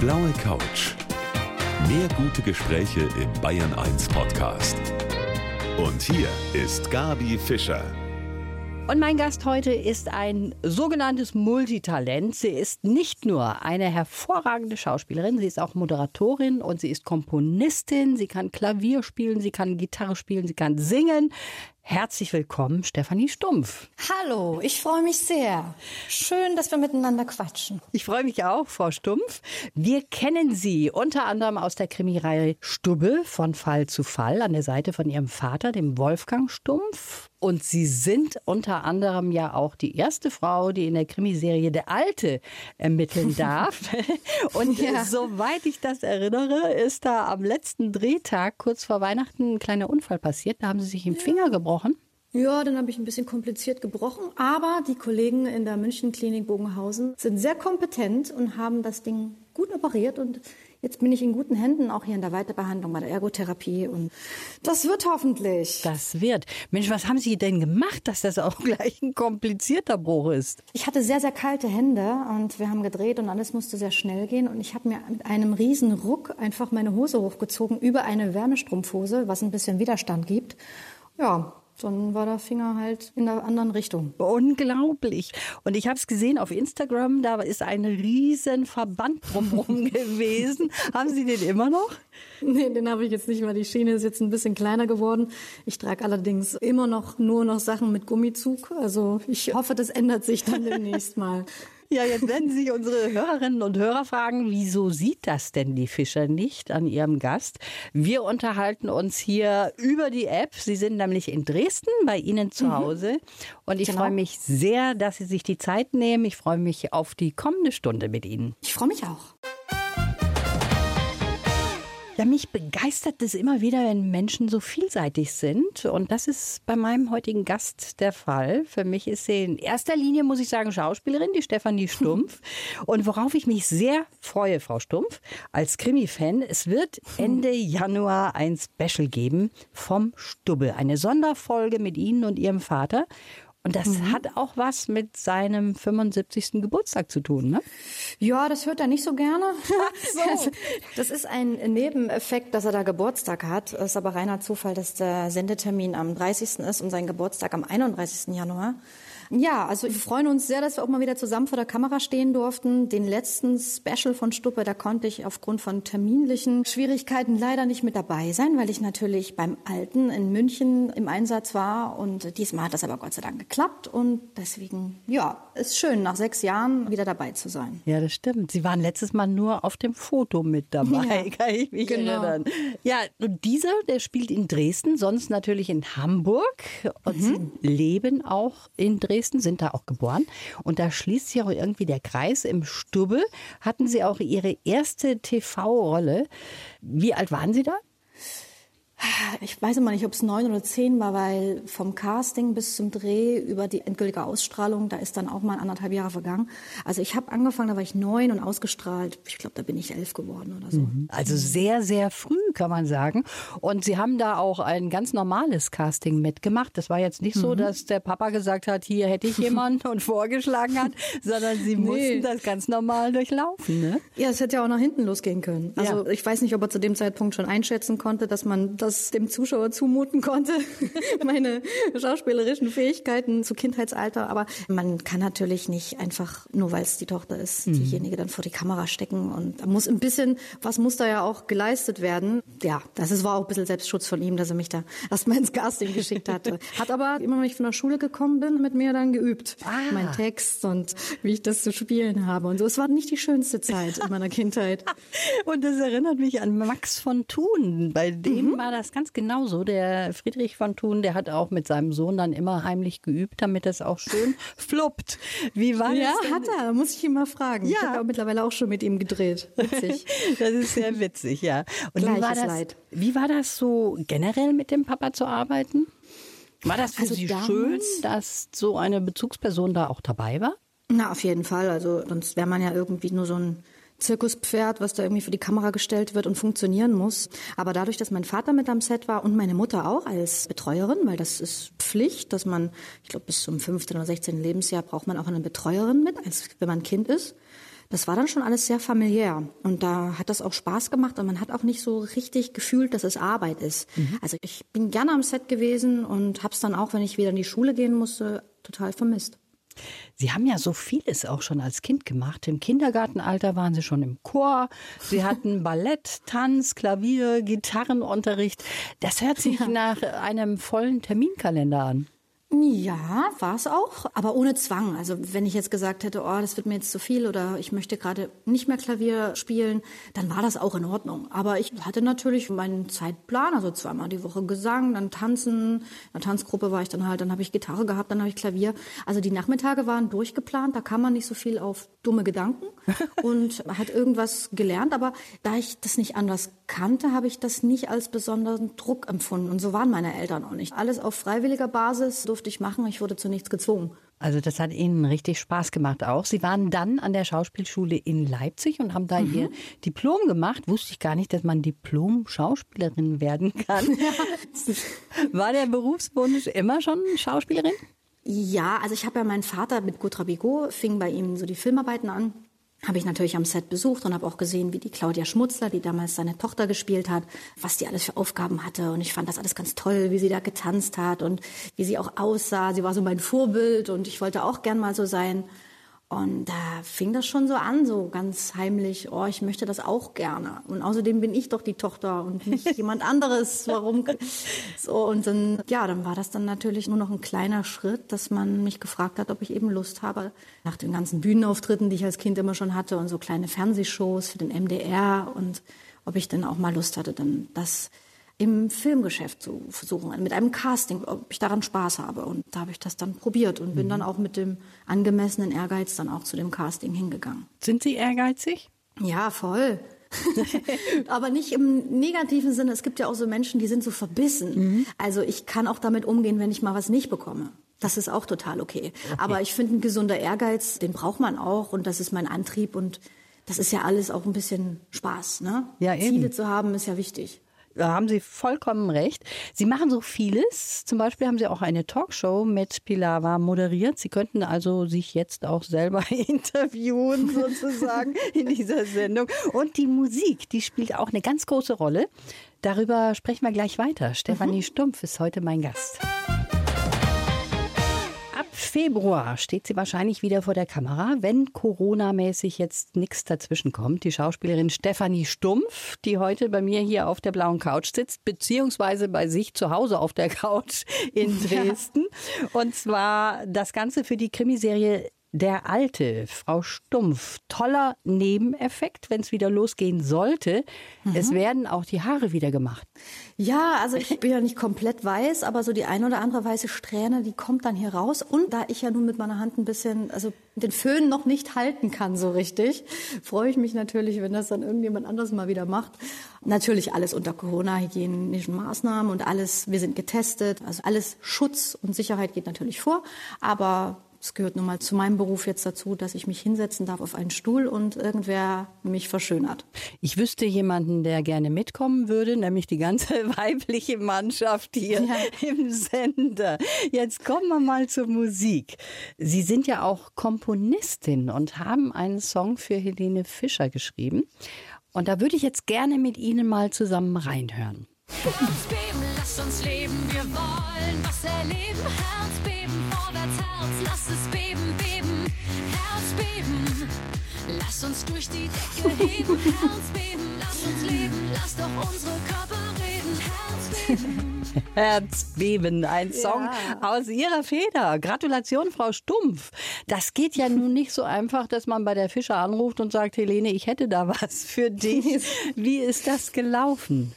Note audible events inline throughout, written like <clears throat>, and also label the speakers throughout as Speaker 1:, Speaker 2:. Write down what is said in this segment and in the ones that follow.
Speaker 1: blaue Couch. Mehr gute Gespräche im Bayern 1 Podcast. Und hier ist Gabi Fischer.
Speaker 2: Und mein Gast heute ist ein sogenanntes Multitalent. Sie ist nicht nur eine hervorragende Schauspielerin, sie ist auch Moderatorin und sie ist Komponistin. Sie kann Klavier spielen, sie kann Gitarre spielen, sie kann singen. Herzlich willkommen, Stefanie Stumpf.
Speaker 3: Hallo, ich freue mich sehr. Schön, dass wir miteinander quatschen.
Speaker 2: Ich freue mich auch, Frau Stumpf. Wir kennen Sie unter anderem aus der Krimireihe Stubbe von Fall zu Fall an der Seite von Ihrem Vater, dem Wolfgang Stumpf. Und Sie sind unter anderem ja auch die erste Frau, die in der Krimiserie Der Alte ermitteln <laughs> darf. Und ja. soweit ich das erinnere, ist da am letzten Drehtag kurz vor Weihnachten ein kleiner Unfall passiert. Da haben Sie sich im Finger gebrochen gebrochen?
Speaker 3: Ja, dann habe ich ein bisschen kompliziert gebrochen. Aber die Kollegen in der München Klinik Bogenhausen sind sehr kompetent und haben das Ding gut operiert. Und jetzt bin ich in guten Händen, auch hier in der Weiterbehandlung bei der Ergotherapie. Und das wird hoffentlich.
Speaker 2: Das wird. Mensch, was haben Sie denn gemacht, dass das auch <laughs> gleich ein komplizierter Bruch ist?
Speaker 3: Ich hatte sehr, sehr kalte Hände und wir haben gedreht und alles musste sehr schnell gehen. Und ich habe mir mit einem riesen Ruck einfach meine Hose hochgezogen über eine Wärmestrumpfhose, was ein bisschen Widerstand gibt. Ja, dann war der Finger halt in der anderen Richtung.
Speaker 2: Unglaublich. Und ich habe es gesehen auf Instagram, da ist ein riesen Verband drumherum <laughs> gewesen. Haben Sie den immer noch?
Speaker 3: Nee, den habe ich jetzt nicht mehr. Die Schiene ist jetzt ein bisschen kleiner geworden. Ich trage allerdings immer noch nur noch Sachen mit Gummizug. Also ich hoffe, das ändert sich dann demnächst <laughs> mal.
Speaker 2: Ja, jetzt werden sich unsere Hörerinnen und Hörer fragen, wieso sieht das denn die Fischer nicht an ihrem Gast? Wir unterhalten uns hier über die App. Sie sind nämlich in Dresden bei Ihnen zu mhm. Hause. Und ich genau. freue mich sehr, dass Sie sich die Zeit nehmen. Ich freue mich auf die kommende Stunde mit Ihnen.
Speaker 3: Ich freue mich auch.
Speaker 2: Ja, mich begeistert es immer wieder, wenn Menschen so vielseitig sind. Und das ist bei meinem heutigen Gast der Fall. Für mich ist sie in erster Linie, muss ich sagen, Schauspielerin, die Stefanie <laughs> Stumpf. Und worauf ich mich sehr freue, Frau Stumpf, als Krimi-Fan, es wird Ende Januar ein Special geben vom Stubbe. Eine Sonderfolge mit Ihnen und Ihrem Vater. Und das mhm. hat auch was mit seinem 75. Geburtstag zu tun, ne?
Speaker 3: Ja, das hört er nicht so gerne. So. <laughs> Das ist ein Nebeneffekt, dass er da Geburtstag hat. Es ist aber reiner Zufall, dass der Sendetermin am 30. ist und sein Geburtstag am 31. Januar. Ja, also wir freuen uns sehr, dass wir auch mal wieder zusammen vor der Kamera stehen durften. Den letzten Special von Stuppe, da konnte ich aufgrund von terminlichen Schwierigkeiten leider nicht mit dabei sein, weil ich natürlich beim Alten in München im Einsatz war. Und diesmal hat das aber Gott sei Dank geklappt. Und deswegen, ja, ist schön, nach sechs Jahren wieder dabei zu sein.
Speaker 2: Ja, das stimmt. Sie waren letztes Mal nur auf dem Foto mit dabei, ja, <laughs> kann ich mich genau. erinnern. Ja, und dieser, der spielt in Dresden, sonst natürlich in Hamburg. Und mhm. Sie leben auch in Dresden. Dresden, sind da auch geboren. Und da schließt sich auch irgendwie der Kreis. Im Stubbe hatten Sie auch Ihre erste TV-Rolle. Wie alt waren Sie da?
Speaker 3: Ich weiß immer nicht, ob es neun oder zehn war, weil vom Casting bis zum Dreh über die endgültige Ausstrahlung, da ist dann auch mal anderthalb Jahre vergangen. Also ich habe angefangen, da war ich neun und ausgestrahlt. Ich glaube, da bin ich elf geworden oder so. Mhm.
Speaker 2: Also sehr, sehr früh, kann man sagen. Und Sie haben da auch ein ganz normales Casting mitgemacht. Das war jetzt nicht mhm. so, dass der Papa gesagt hat, hier hätte ich jemanden und vorgeschlagen hat, <laughs> sondern Sie nee. mussten das ganz normal durchlaufen. Ne?
Speaker 3: Ja, es hätte ja auch nach hinten losgehen können. Also ja. ich weiß nicht, ob er zu dem Zeitpunkt schon einschätzen konnte, dass man das das dem Zuschauer zumuten konnte, <laughs> meine schauspielerischen Fähigkeiten zu Kindheitsalter. Aber man kann natürlich nicht einfach, nur weil es die Tochter ist, mhm. diejenige dann vor die Kamera stecken. Und da muss ein bisschen, was muss da ja auch geleistet werden. Ja, das ist, war auch ein bisschen Selbstschutz von ihm, dass er mich da erstmal ins Casting geschickt hatte. <laughs> Hat aber immer, wenn ich von der Schule gekommen bin, mit mir dann geübt. Ah. Mein Text und wie ich das zu spielen habe. Und so, es war nicht die schönste Zeit in meiner Kindheit. <laughs>
Speaker 2: und das erinnert mich an Max von Thun. Bei dem mhm. war das ganz genauso. Der Friedrich von Thun, der hat auch mit seinem Sohn dann immer heimlich geübt, damit das auch schön <laughs> fluppt. Wie war
Speaker 3: ja,
Speaker 2: das?
Speaker 3: Ja, hat er. Muss ich ihn mal fragen. Ja. Ich habe mittlerweile auch schon mit ihm gedreht. Witzig. <laughs>
Speaker 2: das ist sehr witzig, ja.
Speaker 3: Und
Speaker 2: wie war,
Speaker 3: das,
Speaker 2: Leid. wie war das so generell mit dem Papa zu arbeiten? War das für also Sie schön, dass so eine Bezugsperson da auch dabei war?
Speaker 3: Na, auf jeden Fall. Also sonst wäre man ja irgendwie nur so ein Zirkuspferd, was da irgendwie für die Kamera gestellt wird und funktionieren muss. Aber dadurch, dass mein Vater mit am Set war und meine Mutter auch als Betreuerin, weil das ist Pflicht, dass man, ich glaube, bis zum 15. oder 16. Lebensjahr braucht man auch eine Betreuerin mit, als wenn man Kind ist. Das war dann schon alles sehr familiär und da hat das auch Spaß gemacht und man hat auch nicht so richtig gefühlt, dass es Arbeit ist. Mhm. Also ich bin gerne am Set gewesen und habe es dann auch, wenn ich wieder in die Schule gehen musste, total vermisst.
Speaker 2: Sie haben ja so vieles auch schon als Kind gemacht. Im Kindergartenalter waren Sie schon im Chor. Sie <laughs> hatten Ballett, Tanz, Klavier, Gitarrenunterricht. Das hört sich ja. nach einem vollen Terminkalender an.
Speaker 3: Ja, war es auch, aber ohne Zwang. Also wenn ich jetzt gesagt hätte, oh, das wird mir jetzt zu viel oder ich möchte gerade nicht mehr Klavier spielen, dann war das auch in Ordnung. Aber ich hatte natürlich meinen Zeitplan, also zweimal die Woche Gesang, dann Tanzen, in der Tanzgruppe war ich dann halt, dann habe ich Gitarre gehabt, dann habe ich Klavier. Also die Nachmittage waren durchgeplant, da kam man nicht so viel auf dumme Gedanken <laughs> und hat irgendwas gelernt. Aber da ich das nicht anders kannte, habe ich das nicht als besonderen Druck empfunden. Und so waren meine Eltern auch nicht. Alles auf freiwilliger Basis durfte ich machen. Ich wurde zu nichts gezwungen.
Speaker 2: Also das hat Ihnen richtig Spaß gemacht auch. Sie waren dann an der Schauspielschule in Leipzig und haben da mhm. Ihr Diplom gemacht. Wusste ich gar nicht, dass man Diplom-Schauspielerin werden kann. <laughs> War der Berufswunsch immer schon Schauspielerin?
Speaker 3: Ja, also ich habe ja meinen Vater mit Gutra Bigot, fing bei ihm so die Filmarbeiten an habe ich natürlich am Set besucht und habe auch gesehen, wie die Claudia Schmutzler, die damals seine Tochter gespielt hat, was die alles für Aufgaben hatte. Und ich fand das alles ganz toll, wie sie da getanzt hat und wie sie auch aussah. Sie war so mein Vorbild und ich wollte auch gern mal so sein. Und da fing das schon so an, so ganz heimlich, oh, ich möchte das auch gerne. Und außerdem bin ich doch die Tochter und nicht <laughs> jemand anderes. Warum? So, und dann, ja, dann war das dann natürlich nur noch ein kleiner Schritt, dass man mich gefragt hat, ob ich eben Lust habe, nach den ganzen Bühnenauftritten, die ich als Kind immer schon hatte und so kleine Fernsehshows für den MDR und ob ich dann auch mal Lust hatte, dann das im Filmgeschäft zu versuchen, mit einem Casting, ob ich daran Spaß habe. Und da habe ich das dann probiert und bin mhm. dann auch mit dem angemessenen Ehrgeiz dann auch zu dem Casting hingegangen.
Speaker 2: Sind Sie ehrgeizig?
Speaker 3: Ja, voll. <laughs> Aber nicht im negativen Sinne. Es gibt ja auch so Menschen, die sind so verbissen. Mhm. Also ich kann auch damit umgehen, wenn ich mal was nicht bekomme. Das ist auch total okay. okay. Aber ich finde, ein gesunder Ehrgeiz, den braucht man auch und das ist mein Antrieb und das ist ja alles auch ein bisschen Spaß. Ne? Ja, eben. Ziele zu haben ist ja wichtig.
Speaker 2: Da haben Sie vollkommen recht. Sie machen so vieles. Zum Beispiel haben Sie auch eine Talkshow mit Pilava moderiert. Sie könnten also sich jetzt auch selber <laughs> interviewen, sozusagen, in dieser Sendung. Und die Musik, die spielt auch eine ganz große Rolle. Darüber sprechen wir gleich weiter. Stefanie mhm. Stumpf ist heute mein Gast. Februar steht sie wahrscheinlich wieder vor der Kamera, wenn Corona-mäßig jetzt nichts dazwischen kommt. Die Schauspielerin Stefanie Stumpf, die heute bei mir hier auf der blauen Couch sitzt, beziehungsweise bei sich zu Hause auf der <laughs> Couch in Dresden. Ja. Und zwar das Ganze für die Krimiserie der alte, Frau Stumpf, toller Nebeneffekt, wenn es wieder losgehen sollte. Mhm. Es werden auch die Haare wieder gemacht.
Speaker 3: Ja, also ich bin ja nicht komplett weiß, aber so die ein oder andere weiße Strähne, die kommt dann hier raus. Und da ich ja nun mit meiner Hand ein bisschen, also den Föhn noch nicht halten kann so richtig, freue ich mich natürlich, wenn das dann irgendjemand anders mal wieder macht. Natürlich alles unter Corona-hygienischen Maßnahmen und alles, wir sind getestet, also alles Schutz und Sicherheit geht natürlich vor, aber es gehört nun mal zu meinem Beruf jetzt dazu, dass ich mich hinsetzen darf auf einen Stuhl und irgendwer mich verschönert.
Speaker 2: Ich wüsste jemanden, der gerne mitkommen würde, nämlich die ganze <laughs> weibliche Mannschaft hier ja. im Sender. Jetzt kommen wir mal zur Musik. Sie sind ja auch Komponistin und haben einen Song für Helene Fischer geschrieben. Und da würde ich jetzt gerne mit Ihnen mal zusammen reinhören. Herzbeben, lass uns leben, wir wollen was erleben. Herzbeben, vorwärts, Herz, lass es beben, beben. Herzbeben, lass uns durch die Decke heben. Herzbeben, lass uns leben, lass doch unsere Körper reden. Herzbeben. Herzbeben, ein Song ja. aus Ihrer Feder. Gratulation, Frau Stumpf. Das geht ja nun nicht so einfach, dass man bei der Fischer anruft und sagt, Helene, ich hätte da was für dich. <laughs> Wie ist das gelaufen?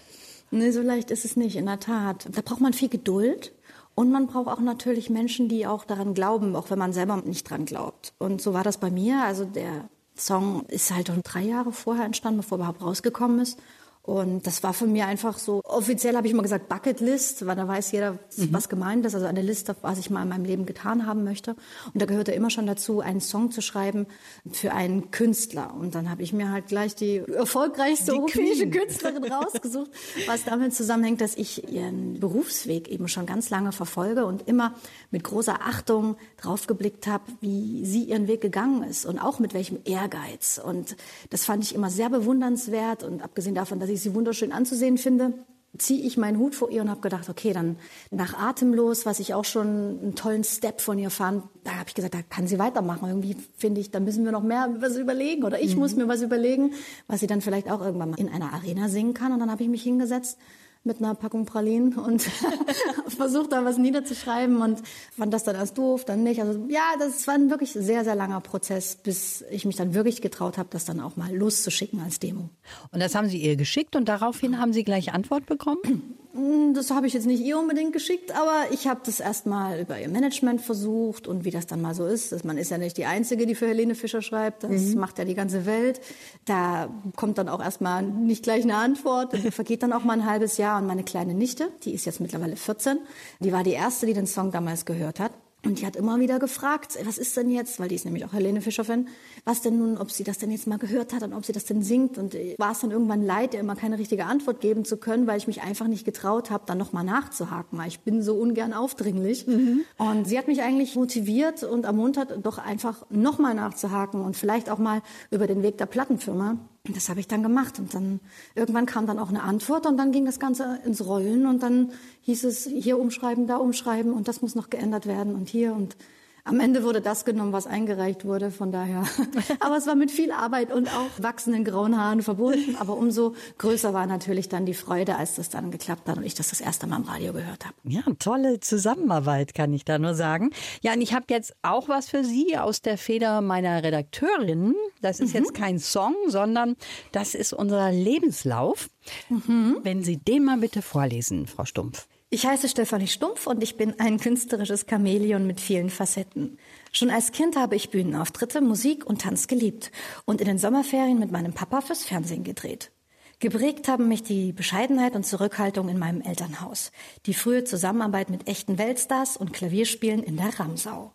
Speaker 3: Nee, so leicht ist es nicht, in der Tat. Da braucht man viel Geduld. Und man braucht auch natürlich Menschen, die auch daran glauben, auch wenn man selber nicht dran glaubt. Und so war das bei mir. Also der Song ist halt schon drei Jahre vorher entstanden, bevor er überhaupt rausgekommen ist. Und das war von mir einfach so, offiziell habe ich immer gesagt Bucketlist, weil da weiß jeder, mhm. was gemeint ist. Also eine Liste, was ich mal in meinem Leben getan haben möchte. Und da gehörte immer schon dazu, einen Song zu schreiben für einen Künstler. Und dann habe ich mir halt gleich die erfolgreichste die europäische Queen. Künstlerin rausgesucht, was damit zusammenhängt, dass ich ihren Berufsweg eben schon ganz lange verfolge und immer mit großer Achtung drauf geblickt habe, wie sie ihren Weg gegangen ist und auch mit welchem Ehrgeiz. Und das fand ich immer sehr bewundernswert. Und abgesehen davon, dass ich sie wunderschön anzusehen finde, ziehe ich meinen Hut vor ihr und habe gedacht, okay, dann nach Atemlos, was ich auch schon einen tollen Step von ihr fand, da habe ich gesagt, da kann sie weitermachen. Irgendwie finde ich, da müssen wir noch mehr was überlegen oder ich mhm. muss mir was überlegen, was sie dann vielleicht auch irgendwann mal in einer Arena singen kann. Und dann habe ich mich hingesetzt mit einer Packung Pralinen und <laughs> versucht da was niederzuschreiben und fand das dann erst doof, dann nicht. Also ja, das war ein wirklich sehr, sehr langer Prozess, bis ich mich dann wirklich getraut habe, das dann auch mal loszuschicken als Demo.
Speaker 2: Und das haben Sie ihr geschickt und daraufhin haben Sie gleich Antwort bekommen?
Speaker 3: Hm, das habe ich jetzt nicht ihr unbedingt geschickt, aber ich habe das erstmal über ihr Management versucht und wie das dann mal so ist. Man ist ja nicht die Einzige, die für Helene Fischer schreibt. Das mhm. macht ja die ganze Welt. Da kommt dann auch erstmal nicht gleich eine Antwort. Da vergeht dann auch mal ein halbes Jahr. Und meine kleine Nichte, die ist jetzt mittlerweile 14, die war die erste, die den Song damals gehört hat. Und die hat immer wieder gefragt, was ist denn jetzt, weil die ist nämlich auch Helene Fischer-Fan, was denn nun, ob sie das denn jetzt mal gehört hat und ob sie das denn singt. Und war es dann irgendwann leid, ihr immer keine richtige Antwort geben zu können, weil ich mich einfach nicht getraut habe, dann nochmal nachzuhaken, weil ich bin so ungern aufdringlich. Mhm. Und sie hat mich eigentlich motiviert und ermuntert, doch einfach nochmal nachzuhaken und vielleicht auch mal über den Weg der Plattenfirma das habe ich dann gemacht. Und dann irgendwann kam dann auch eine Antwort und dann ging das Ganze ins Rollen und dann hieß es hier umschreiben, da umschreiben und das muss noch geändert werden und hier und am Ende wurde das genommen, was eingereicht wurde, von daher. <laughs> Aber es war mit viel Arbeit und auch wachsenden grauen Haaren verbunden. Aber umso größer war natürlich dann die Freude, als das dann geklappt hat und ich das das erste Mal im Radio gehört habe.
Speaker 2: Ja, tolle Zusammenarbeit, kann ich da nur sagen. Ja, und ich habe jetzt auch was für Sie aus der Feder meiner Redakteurin. Das ist mhm. jetzt kein Song, sondern das ist unser Lebenslauf. Mhm. Wenn Sie den mal bitte vorlesen, Frau Stumpf.
Speaker 3: Ich heiße Stefanie Stumpf und ich bin ein künstlerisches Chamäleon mit vielen Facetten. Schon als Kind habe ich Bühnenauftritte, Musik und Tanz geliebt und in den Sommerferien mit meinem Papa fürs Fernsehen gedreht. Geprägt haben mich die Bescheidenheit und Zurückhaltung in meinem Elternhaus, die frühe Zusammenarbeit mit echten Weltstars und Klavierspielen in der Ramsau.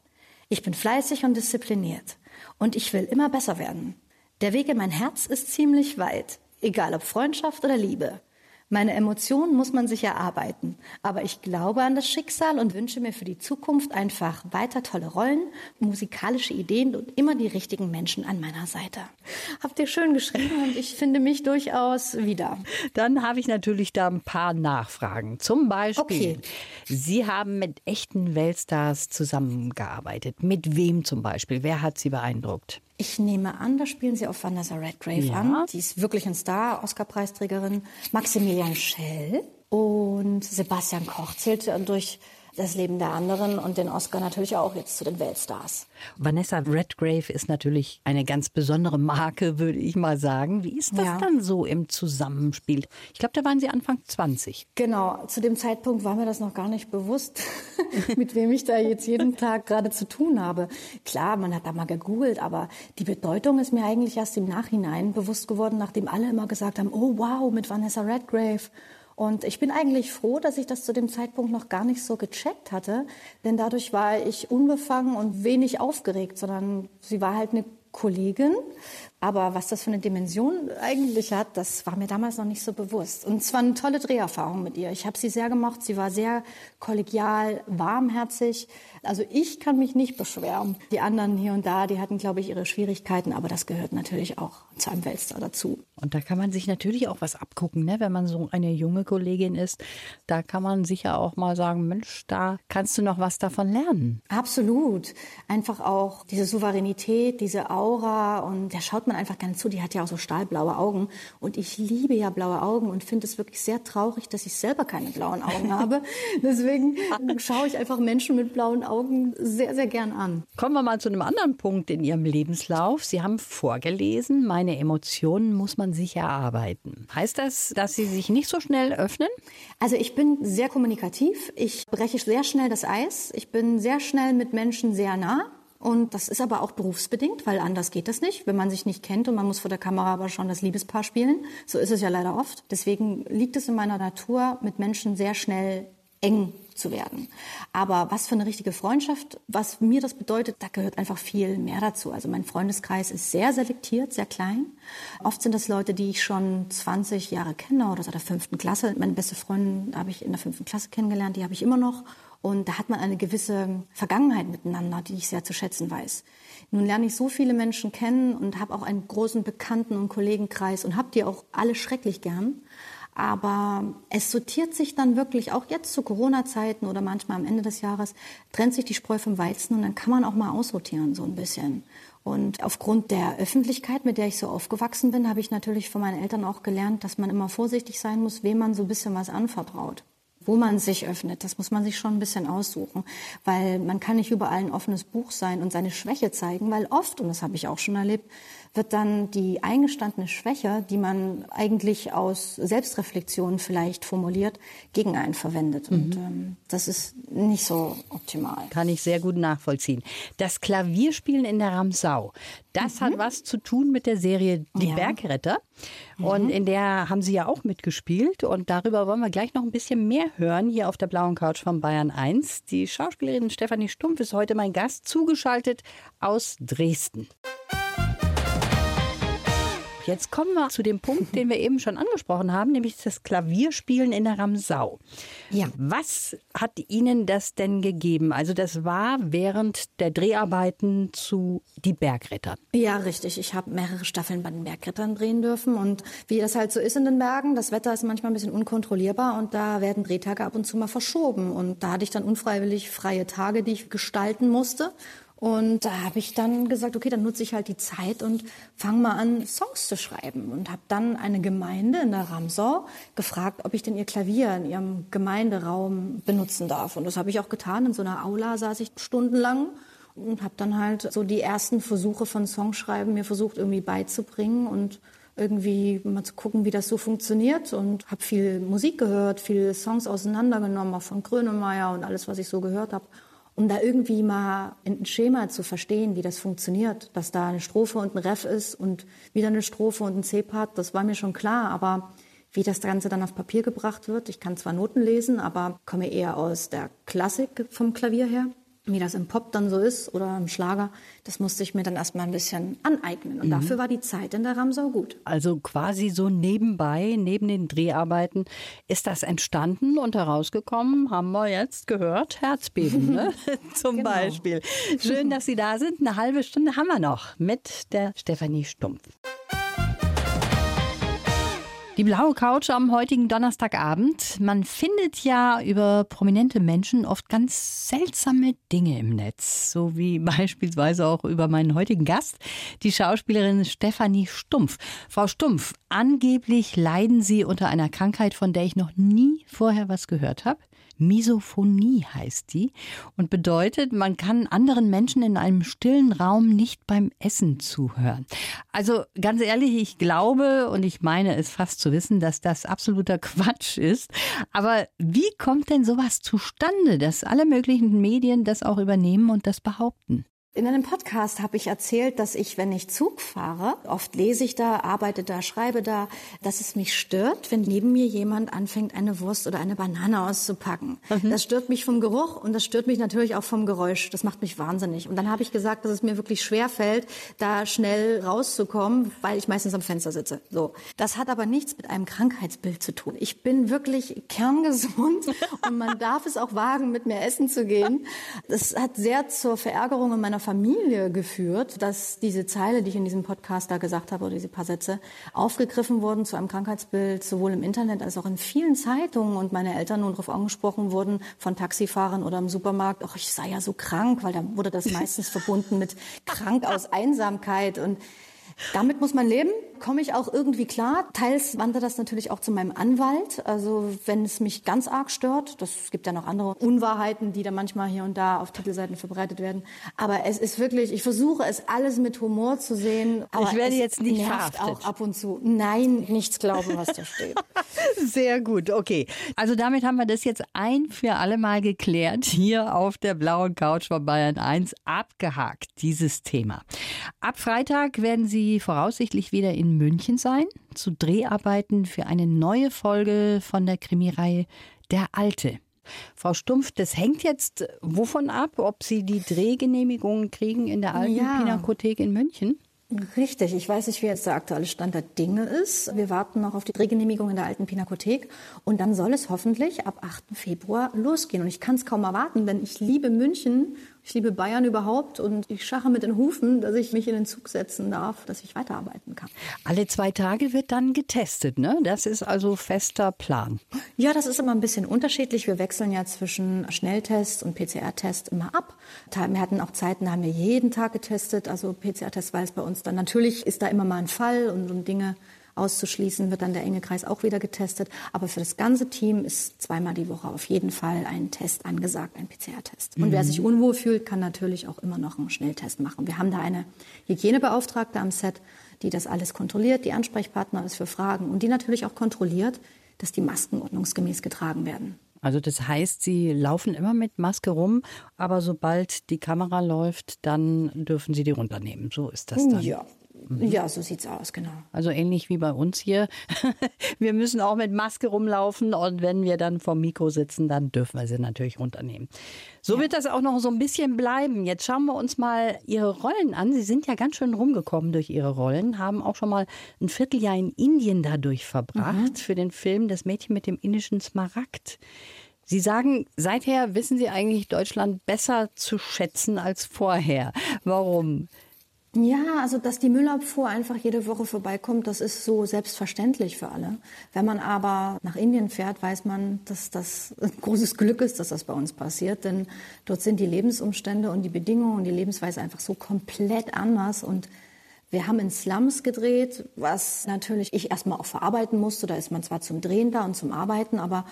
Speaker 3: Ich bin fleißig und diszipliniert und ich will immer besser werden. Der Weg in mein Herz ist ziemlich weit, egal ob Freundschaft oder Liebe. Meine Emotionen muss man sich erarbeiten, aber ich glaube an das Schicksal und wünsche mir für die Zukunft einfach weiter tolle Rollen, musikalische Ideen und immer die richtigen Menschen an meiner Seite. Habt ihr schön geschrieben und ich finde mich durchaus wieder.
Speaker 2: Dann habe ich natürlich da ein paar Nachfragen. Zum Beispiel, okay. Sie haben mit echten Weltstars zusammengearbeitet. Mit wem zum Beispiel? Wer hat Sie beeindruckt?
Speaker 3: Ich nehme an, da spielen Sie auf Vanessa Redgrave ja. an. Die ist wirklich ein Star, Oscar-Preisträgerin. Maximilian Schell und Sebastian Koch zählt durch das Leben der anderen und den Oscar natürlich auch jetzt zu den Weltstars.
Speaker 2: Vanessa Redgrave ist natürlich eine ganz besondere Marke, würde ich mal sagen. Wie ist das ja. dann so im Zusammenspiel? Ich glaube, da waren Sie Anfang 20.
Speaker 3: Genau, zu dem Zeitpunkt war mir das noch gar nicht bewusst, <laughs> mit wem ich da jetzt jeden Tag gerade zu tun habe. Klar, man hat da mal gegoogelt, aber die Bedeutung ist mir eigentlich erst im Nachhinein bewusst geworden, nachdem alle immer gesagt haben, oh wow, mit Vanessa Redgrave. Und ich bin eigentlich froh, dass ich das zu dem Zeitpunkt noch gar nicht so gecheckt hatte, denn dadurch war ich unbefangen und wenig aufgeregt, sondern sie war halt eine Kollegin. Aber was das für eine Dimension eigentlich hat, das war mir damals noch nicht so bewusst. Und es war eine tolle Dreherfahrung mit ihr. Ich habe sie sehr gemocht. Sie war sehr kollegial, warmherzig. Also ich kann mich nicht beschweren. Die anderen hier und da, die hatten, glaube ich, ihre Schwierigkeiten. Aber das gehört natürlich auch zu einem Weltstar dazu.
Speaker 2: Und da kann man sich natürlich auch was abgucken, ne? wenn man so eine junge Kollegin ist. Da kann man sicher auch mal sagen, Mensch, da kannst du noch was davon lernen.
Speaker 3: Absolut. Einfach auch diese Souveränität, diese Aura und der schaut man einfach gerne zu. Die hat ja auch so stahlblaue Augen. Und ich liebe ja blaue Augen und finde es wirklich sehr traurig, dass ich selber keine blauen Augen <laughs> habe. Deswegen schaue ich einfach Menschen mit blauen Augen sehr, sehr gern an.
Speaker 2: Kommen wir mal zu einem anderen Punkt in Ihrem Lebenslauf. Sie haben vorgelesen, meine Emotionen muss man sich erarbeiten. Heißt das, dass Sie sich nicht so schnell öffnen?
Speaker 3: Also ich bin sehr kommunikativ. Ich breche sehr schnell das Eis. Ich bin sehr schnell mit Menschen sehr nah Und das ist aber auch berufsbedingt, weil anders geht das nicht, wenn man sich nicht kennt und man muss vor der Kamera aber schon das Liebespaar spielen. So ist es ja leider oft. Deswegen liegt es in meiner Natur, mit Menschen sehr schnell eng zu werden. Aber was für eine richtige Freundschaft, was mir das bedeutet, da gehört einfach viel mehr dazu. Also mein Freundeskreis ist sehr selektiert, sehr klein. Oft sind das Leute, die ich schon 20 Jahre kenne oder seit der fünften Klasse. Meine beste Freundin habe ich in der fünften Klasse kennengelernt, die habe ich immer noch. Und da hat man eine gewisse Vergangenheit miteinander, die ich sehr zu schätzen weiß. Nun lerne ich so viele Menschen kennen und habe auch einen großen Bekannten- und Kollegenkreis und habe die auch alle schrecklich gern. Aber es sortiert sich dann wirklich, auch jetzt zu Corona-Zeiten oder manchmal am Ende des Jahres, trennt sich die Spreu vom Weizen und dann kann man auch mal aussortieren so ein bisschen. Und aufgrund der Öffentlichkeit, mit der ich so aufgewachsen bin, habe ich natürlich von meinen Eltern auch gelernt, dass man immer vorsichtig sein muss, wem man so ein bisschen was anvertraut wo man sich öffnet. Das muss man sich schon ein bisschen aussuchen, weil man kann nicht überall ein offenes Buch sein und seine Schwäche zeigen, weil oft, und das habe ich auch schon erlebt, wird dann die eingestandene Schwäche, die man eigentlich aus Selbstreflexion vielleicht formuliert, gegen einen verwendet. Mhm. Und ähm, das ist nicht so optimal.
Speaker 2: Kann ich sehr gut nachvollziehen. Das Klavierspielen in der Ramsau, das mhm. hat was zu tun mit der Serie Die ja. Bergretter. Und mhm. in der haben Sie ja auch mitgespielt. Und darüber wollen wir gleich noch ein bisschen mehr hören, hier auf der blauen Couch von Bayern 1. Die Schauspielerin Stefanie Stumpf ist heute mein Gast, zugeschaltet aus Dresden. Jetzt kommen wir zu dem Punkt, den wir eben schon angesprochen haben, nämlich das Klavierspielen in der Ramsau. Ja. Was hat Ihnen das denn gegeben? Also das war während der Dreharbeiten zu Die Bergritter.
Speaker 3: Ja, richtig. Ich habe mehrere Staffeln bei den Bergrittern drehen dürfen und wie das halt so ist in den Bergen, das Wetter ist manchmal ein bisschen unkontrollierbar und da werden Drehtage ab und zu mal verschoben und da hatte ich dann unfreiwillig freie Tage, die ich gestalten musste und da habe ich dann gesagt, okay, dann nutze ich halt die Zeit und fange mal an, Songs zu schreiben. Und habe dann eine Gemeinde in der Ramsau gefragt, ob ich denn ihr Klavier in ihrem Gemeinderaum benutzen darf. Und das habe ich auch getan. In so einer Aula saß ich stundenlang und habe dann halt so die ersten Versuche von Songschreiben mir versucht irgendwie beizubringen und irgendwie mal zu gucken, wie das so funktioniert und habe viel Musik gehört, viele Songs auseinandergenommen, auch von Grönemeyer und alles, was ich so gehört habe um da irgendwie mal ein Schema zu verstehen, wie das funktioniert, dass da eine Strophe und ein Ref ist und wieder eine Strophe und ein C-Part, das war mir schon klar, aber wie das Ganze dann auf Papier gebracht wird, ich kann zwar Noten lesen, aber komme eher aus der Klassik vom Klavier her wie das im Pop dann so ist oder im Schlager, das musste ich mir dann erstmal ein bisschen aneignen. Und mhm. dafür war die Zeit in der Ramsau gut.
Speaker 2: Also quasi so nebenbei, neben den Dreharbeiten, ist das entstanden und herausgekommen, haben wir jetzt gehört, Herzbeben ne? <laughs> zum genau. Beispiel. Schön, dass Sie da sind. Eine halbe Stunde haben wir noch mit der Stefanie Stumpf. Die blaue Couch am heutigen Donnerstagabend. Man findet ja über prominente Menschen oft ganz seltsame Dinge im Netz, so wie <laughs> beispielsweise auch über meinen heutigen Gast, die Schauspielerin Stefanie Stumpf. Frau Stumpf, angeblich leiden Sie unter einer Krankheit, von der ich noch nie vorher was gehört habe. Misophonie heißt die und bedeutet, man kann anderen Menschen in einem stillen Raum nicht beim Essen zuhören. Also ganz ehrlich, ich glaube und ich meine es fast zu wissen, dass das absoluter Quatsch ist. Aber wie kommt denn sowas zustande, dass alle möglichen Medien das auch übernehmen und das behaupten?
Speaker 3: In einem Podcast habe ich erzählt, dass ich, wenn ich Zug fahre, oft lese ich da, arbeite da, schreibe da, dass es mich stört, wenn neben mir jemand anfängt, eine Wurst oder eine Banane auszupacken. Mhm. Das stört mich vom Geruch und das stört mich natürlich auch vom Geräusch. Das macht mich wahnsinnig. Und dann habe ich gesagt, dass es mir wirklich schwer fällt, da schnell rauszukommen, weil ich meistens am Fenster sitze. So. Das hat aber nichts mit einem Krankheitsbild zu tun. Ich bin wirklich kerngesund <laughs> und man darf es auch wagen, mit mir essen zu gehen. Das hat sehr zur Verärgerung in meiner Familie geführt, dass diese Zeile, die ich in diesem Podcast da gesagt habe, oder diese paar Sätze, aufgegriffen wurden zu einem Krankheitsbild, sowohl im Internet als auch in vielen Zeitungen. Und meine Eltern nun darauf angesprochen wurden von Taxifahrern oder im Supermarkt, ach, ich sei ja so krank, weil da wurde das meistens verbunden mit krank aus Einsamkeit. Und damit muss man leben. komme ich auch irgendwie klar. Teils wandert das natürlich auch zu meinem Anwalt. Also wenn es mich ganz arg stört, das gibt ja noch andere Unwahrheiten, die da manchmal hier und da auf Titelseiten verbreitet werden. Aber es ist wirklich, ich versuche es alles mit Humor zu sehen.
Speaker 2: Aber ich werde jetzt nicht
Speaker 3: nervt auch ab und zu. Nein, nichts glauben, was da steht. <laughs>
Speaker 2: Sehr gut, okay. Also damit haben wir das jetzt ein für alle Mal geklärt. Hier auf der blauen Couch von Bayern 1 abgehakt, dieses Thema. Ab Freitag werden Sie voraussichtlich wieder in München sein, zu Dreharbeiten für eine neue Folge von der Krimireihe Der Alte. Frau Stumpf, das hängt jetzt wovon ab, ob Sie die Drehgenehmigungen kriegen in der alten ja. Pinakothek in München?
Speaker 3: Richtig. Ich weiß nicht, wie jetzt der aktuelle Stand der Dinge ist. Wir warten noch auf die Drehgenehmigung in der alten Pinakothek. Und dann soll es hoffentlich ab 8. Februar losgehen. Und ich kann es kaum erwarten, denn ich liebe München ich liebe Bayern überhaupt und ich schache mit den Hufen, dass ich mich in den Zug setzen darf, dass ich weiterarbeiten kann.
Speaker 2: Alle zwei Tage wird dann getestet, ne? Das ist also fester Plan.
Speaker 3: Ja, das ist immer ein bisschen unterschiedlich. Wir wechseln ja zwischen Schnelltest und PCR-Test immer ab. Wir hatten auch Zeiten, da haben wir jeden Tag getestet, also PCR-Test, weil es bei uns dann natürlich ist da immer mal ein Fall und, und Dinge auszuschließen, wird dann der enge Kreis auch wieder getestet. Aber für das ganze Team ist zweimal die Woche auf jeden Fall ein Test angesagt, ein PCR-Test. Und mhm. wer sich unwohl fühlt, kann natürlich auch immer noch einen Schnelltest machen. Wir haben da eine Hygienebeauftragte am Set, die das alles kontrolliert, die Ansprechpartner ist für Fragen und die natürlich auch kontrolliert, dass die Masken ordnungsgemäß getragen werden.
Speaker 2: Also das heißt, Sie laufen immer mit Maske rum, aber sobald die Kamera läuft, dann dürfen Sie die runternehmen. So ist das dann.
Speaker 3: Ja, Mhm. Ja, so sieht's aus, genau.
Speaker 2: Also ähnlich wie bei uns hier. <laughs> wir müssen auch mit Maske rumlaufen und wenn wir dann vom Mikro sitzen, dann dürfen wir sie natürlich runternehmen. So ja. wird das auch noch so ein bisschen bleiben. Jetzt schauen wir uns mal Ihre Rollen an. Sie sind ja ganz schön rumgekommen durch Ihre Rollen, haben auch schon mal ein Vierteljahr in Indien dadurch verbracht mhm. für den Film Das Mädchen mit dem indischen Smaragd. Sie sagen, seither wissen Sie eigentlich Deutschland besser zu schätzen als vorher. Warum?
Speaker 3: Ja, also dass die Müllabfuhr einfach jede Woche vorbeikommt, das ist so selbstverständlich für alle. Wenn man aber nach Indien fährt, weiß man, dass das ein großes Glück ist, dass das bei uns passiert, denn dort sind die Lebensumstände und die Bedingungen und die Lebensweise einfach so komplett anders und wir haben in Slums gedreht, was natürlich ich erstmal auch verarbeiten musste. Da ist man zwar zum Drehen da und zum Arbeiten, aber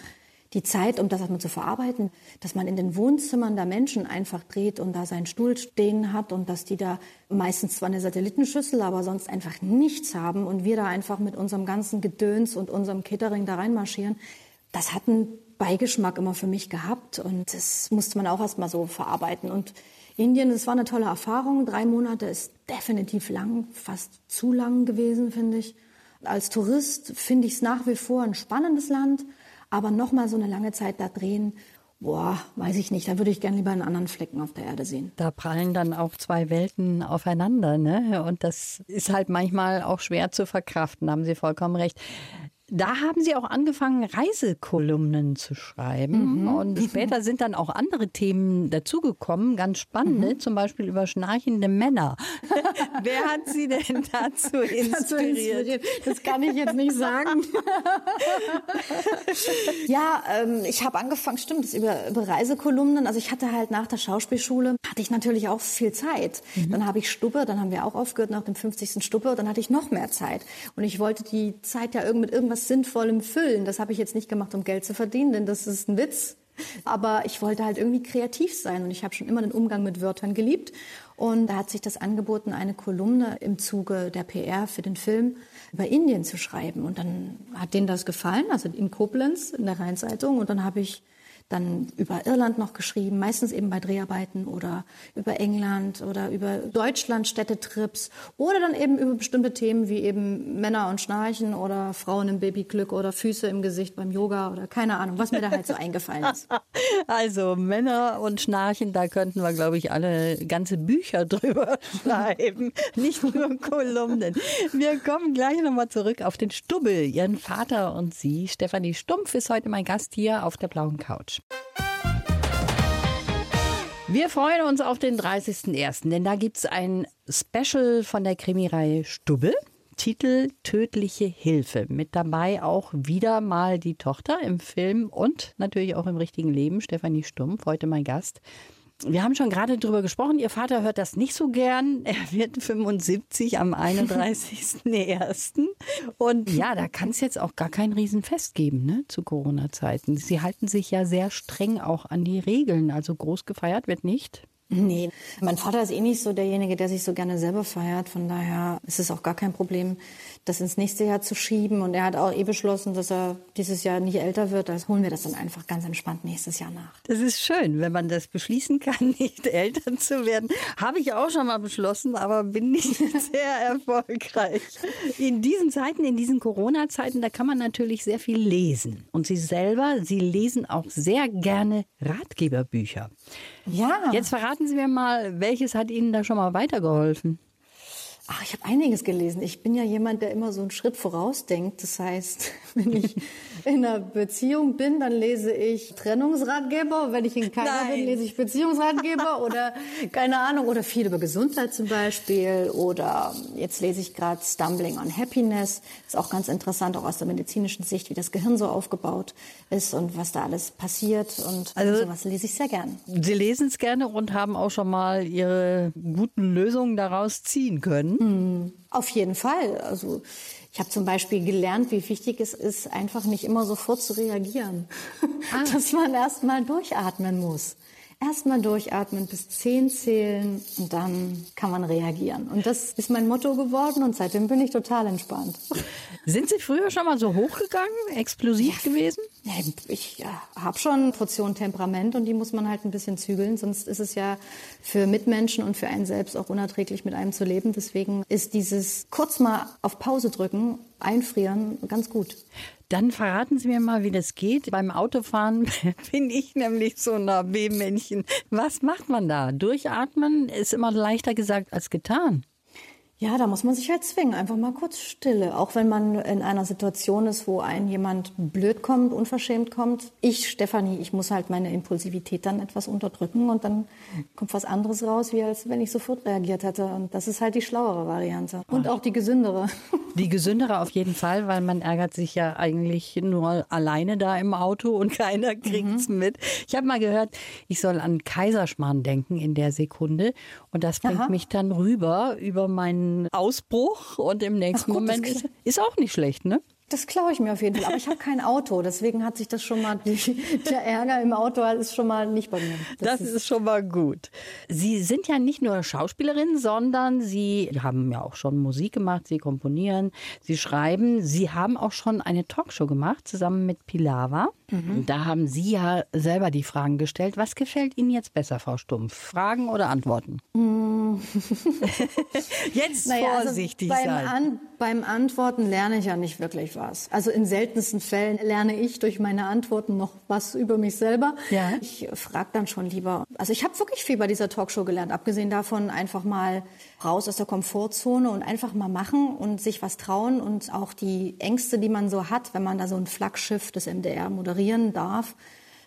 Speaker 3: die Zeit, um das erstmal zu verarbeiten, dass man in den Wohnzimmern der Menschen einfach dreht und da seinen Stuhl stehen hat und dass die da meistens zwar eine Satellitenschüssel, aber sonst einfach nichts haben und wir da einfach mit unserem ganzen Gedöns und unserem Catering da reinmarschieren, das hat einen Beigeschmack immer für mich gehabt und das musste man auch erstmal so verarbeiten und Indien, das war eine tolle Erfahrung. Drei Monate ist definitiv lang, fast zu lang gewesen, finde ich. Als Tourist finde ich es nach wie vor ein spannendes Land. Aber nochmal so eine lange Zeit da drehen, boah, weiß ich nicht. Da würde ich gerne lieber einen anderen Flecken auf der Erde sehen.
Speaker 2: Da prallen dann auch zwei Welten aufeinander, ne? Und das ist halt manchmal auch schwer zu verkraften, haben Sie vollkommen recht. Da haben Sie auch angefangen, Reisekolumnen zu schreiben. Mhm. Und <clears throat> später sind dann auch andere Themen dazugekommen, ganz spannende, mhm. zum Beispiel über schnarchende Männer. <laughs> Wer hat Sie denn <laughs> dazu inspiriert?
Speaker 3: Das kann ich jetzt nicht sagen. <laughs> ja, ähm, ich habe angefangen, stimmt, das über, über Reisekolumnen. Also ich hatte halt nach der Schauspielschule, hatte ich natürlich auch viel Zeit. Mhm. Dann habe ich Stubbe, dann haben wir auch aufgehört nach dem 50. Stubbe, dann hatte ich noch mehr Zeit. Und ich wollte die Zeit ja mit irgendwas was Sinnvollem füllen. Das habe ich jetzt nicht gemacht, um Geld zu verdienen, denn das ist ein Witz. Aber ich wollte halt irgendwie kreativ sein und ich habe schon immer den Umgang mit Wörtern geliebt. Und da hat sich das angeboten, eine Kolumne im Zuge der PR für den Film über Indien zu schreiben. Und dann hat denen das gefallen, also in Koblenz, in der Rheinzeitung. Und dann habe ich dann über Irland noch geschrieben, meistens eben bei Dreharbeiten oder über England oder über Deutschland Städtetrips oder dann eben über bestimmte Themen wie eben Männer und Schnarchen oder Frauen im Babyglück oder Füße im Gesicht beim Yoga oder keine Ahnung, was mir da halt so eingefallen ist. <laughs>
Speaker 2: Also Männer und Schnarchen, da könnten wir, glaube ich, alle ganze Bücher <laughs> drüber schreiben, nicht nur Kolumnen. Wir kommen gleich nochmal zurück auf den Stubbel, Ihren Vater und Sie. Stefanie Stumpf ist heute mein Gast hier auf der blauen Couch. Wir freuen uns auf den 30.01., denn da gibt es ein Special von der Krimireihe Stubbe. Titel Tödliche Hilfe. Mit dabei auch wieder mal die Tochter im Film und natürlich auch im richtigen Leben, Stefanie Stumpf, heute mein Gast. Wir haben schon gerade darüber gesprochen. Ihr Vater hört das nicht so gern. Er wird 75 am 31.01. <laughs> Und ja, da kann es jetzt auch gar kein Riesenfest geben ne, zu Corona-Zeiten. Sie halten sich ja sehr streng auch an die Regeln. Also groß gefeiert wird nicht.
Speaker 3: Nee, mein Vater ist eh nicht so derjenige, der sich so gerne selber feiert. Von daher ist es auch gar kein Problem, das ins nächste Jahr zu schieben. Und er hat auch eh beschlossen, dass er dieses Jahr nicht älter wird. Das holen wir das dann einfach ganz entspannt nächstes Jahr nach.
Speaker 2: Das ist schön, wenn man das beschließen kann, <laughs> nicht älter zu werden. Habe ich auch schon mal beschlossen, aber bin nicht <laughs> sehr erfolgreich. In diesen Zeiten, in diesen Corona-Zeiten, da kann man natürlich sehr viel lesen. Und Sie selber, Sie lesen auch sehr gerne Ratgeberbücher.
Speaker 3: Ja.
Speaker 2: Jetzt verraten Sie mir mal, welches hat Ihnen da schon mal weitergeholfen?
Speaker 3: Ach, ich habe einiges gelesen. Ich bin ja jemand, der immer so einen Schritt vorausdenkt. Das heißt, <laughs> wenn ich in einer Beziehung bin, dann lese ich Trennungsratgeber. Wenn ich in keiner bin, lese ich Beziehungsratgeber <laughs> oder keine Ahnung oder viel über Gesundheit zum Beispiel. Oder jetzt lese ich gerade Stumbling on Happiness. Ist auch ganz interessant, auch aus der medizinischen Sicht, wie das Gehirn so aufgebaut ist und was da alles passiert. Und
Speaker 2: Also-
Speaker 3: sowas lese ich sehr gern.
Speaker 2: Sie lesen es gerne und haben auch schon mal Ihre guten Lösungen daraus ziehen können.
Speaker 3: Auf jeden Fall. Also ich habe zum Beispiel gelernt, wie wichtig es ist, einfach nicht immer sofort zu reagieren. <laughs> Dass man erst mal durchatmen muss. Erst mal durchatmen, bis zehn zählen und dann kann man reagieren. Und das ist mein Motto geworden und seitdem bin ich total entspannt.
Speaker 2: Sind Sie früher schon mal so hochgegangen, explosiv gewesen?
Speaker 3: Ja, Ich ja, habe schon eine Portion Temperament und die muss man halt ein bisschen zügeln, sonst ist es ja für Mitmenschen und für einen selbst auch unerträglich, mit einem zu leben. Deswegen ist dieses kurz mal auf Pause drücken, einfrieren ganz gut.
Speaker 2: Dann verraten Sie mir mal, wie das geht. Beim Autofahren <laughs> bin ich nämlich so ein AB-Männchen. Was macht man da? Durchatmen ist immer leichter gesagt als getan.
Speaker 3: Ja, da muss man sich halt zwingen, einfach mal kurz Stille. Auch wenn man in einer Situation ist, wo ein jemand blöd kommt, unverschämt kommt. Ich, Stefanie, ich muss halt meine Impulsivität dann etwas unterdrücken und dann kommt was anderes raus, wie als wenn ich sofort reagiert hätte. Und das ist halt die schlauere Variante. Und auch die gesündere. <laughs>
Speaker 2: Die gesündere auf jeden Fall, weil man ärgert sich ja eigentlich nur alleine da im Auto und keiner kriegt's mit. Ich habe mal gehört, ich soll an Kaiserschmarrn denken in der Sekunde und das bringt
Speaker 3: Aha.
Speaker 2: mich dann rüber über meinen Ausbruch und im nächsten
Speaker 3: Ach gut,
Speaker 2: Moment ist, ist auch nicht schlecht, ne?
Speaker 3: Das klaue ich mir auf jeden Fall. Aber ich habe kein Auto, deswegen hat sich das schon mal, der Ärger im Auto ist schon mal nicht bei mir.
Speaker 2: Das ist schon mal gut. Sie sind ja nicht nur Schauspielerin, sondern Sie haben ja auch schon Musik gemacht, Sie komponieren, Sie schreiben. Sie haben auch schon eine Talkshow gemacht, zusammen mit Pilava. Und Da haben Sie ja selber die Fragen gestellt. Was gefällt Ihnen jetzt besser, Frau Stumpf? Fragen oder Antworten? <laughs> <laughs> jetzt
Speaker 3: Naja,
Speaker 2: vorsichtig
Speaker 3: also
Speaker 2: sein.
Speaker 3: An, beim Antworten lerne ich ja nicht wirklich was. Also in seltensten Fällen lerne ich durch meine Antworten noch was über mich selber.
Speaker 2: Ja.
Speaker 3: Ich frage dann schon lieber. Also ich habe wirklich viel bei dieser Talkshow gelernt. Abgesehen davon einfach mal raus aus der Komfortzone und einfach mal machen und sich was trauen und auch die Ängste, die man so hat, wenn man da so ein Flaggschiff des MDR moderieren darf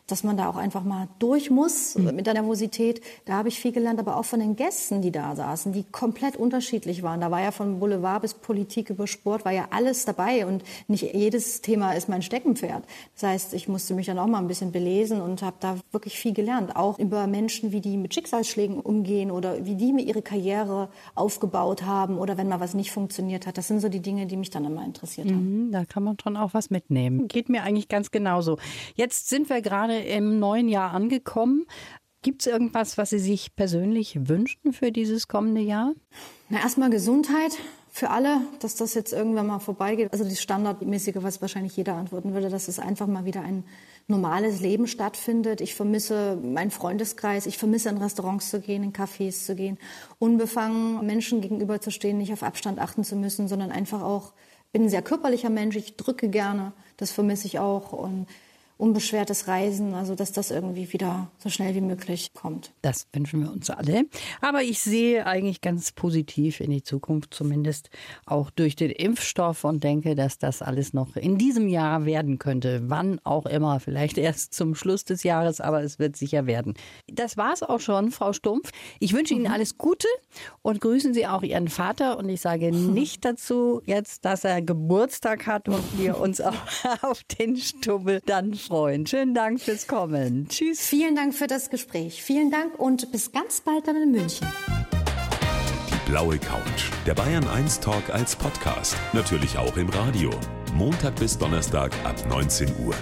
Speaker 3: dass man da auch einfach mal durch muss mit der Nervosität. Da habe ich viel gelernt, aber auch von den Gästen, die da saßen, die komplett unterschiedlich waren. Da war ja von Boulevard bis Politik über Sport, war ja alles dabei und nicht jedes Thema ist mein Steckenpferd. Das heißt, ich musste mich dann auch mal ein bisschen belesen und habe da wirklich viel gelernt. Auch über Menschen, wie die mit Schicksalsschlägen umgehen oder wie die mir ihre Karriere aufgebaut haben oder wenn mal was nicht funktioniert hat. Das sind so die Dinge, die mich dann immer interessiert haben.
Speaker 2: Mhm, Da kann man schon auch was mitnehmen. Geht mir eigentlich ganz genauso. Jetzt sind wir gerade im neuen Jahr angekommen. Gibt es irgendwas, was Sie sich persönlich wünschen für dieses kommende Jahr?
Speaker 3: Na, erstmal Gesundheit für alle, dass das jetzt irgendwann mal vorbeigeht. Also das Standardmäßige, was wahrscheinlich jeder antworten würde, dass es einfach mal wieder ein normales Leben stattfindet. Ich vermisse meinen Freundeskreis, ich vermisse in Restaurants zu gehen, in Cafés zu gehen, unbefangen Menschen gegenüberzustehen, nicht auf Abstand achten zu müssen, sondern einfach auch, bin ein sehr körperlicher Mensch, ich drücke gerne, das vermisse ich auch und unbeschwertes Reisen, also dass das irgendwie wieder so schnell wie möglich kommt.
Speaker 2: Das wünschen wir uns alle. Aber ich sehe eigentlich ganz positiv in die Zukunft, zumindest auch durch den Impfstoff und denke, dass das alles noch in diesem Jahr werden könnte. Wann auch immer, vielleicht erst zum Schluss des Jahres, aber es wird sicher werden. Das war es auch schon, Frau Stumpf. Ich wünsche Ihnen alles Gute und grüßen Sie auch Ihren Vater. Und ich sage <laughs> nicht dazu jetzt, dass er Geburtstag hat und wir uns auch <laughs> auf den Stubbel dann freuen. Schönen Dank fürs Kommen. Tschüss.
Speaker 3: Vielen Dank für das Gespräch. Vielen Dank und bis ganz bald dann in München.
Speaker 1: Die blaue Couch. Der Bayern 1 Talk als Podcast. Natürlich auch im Radio. Montag bis Donnerstag ab 19 Uhr.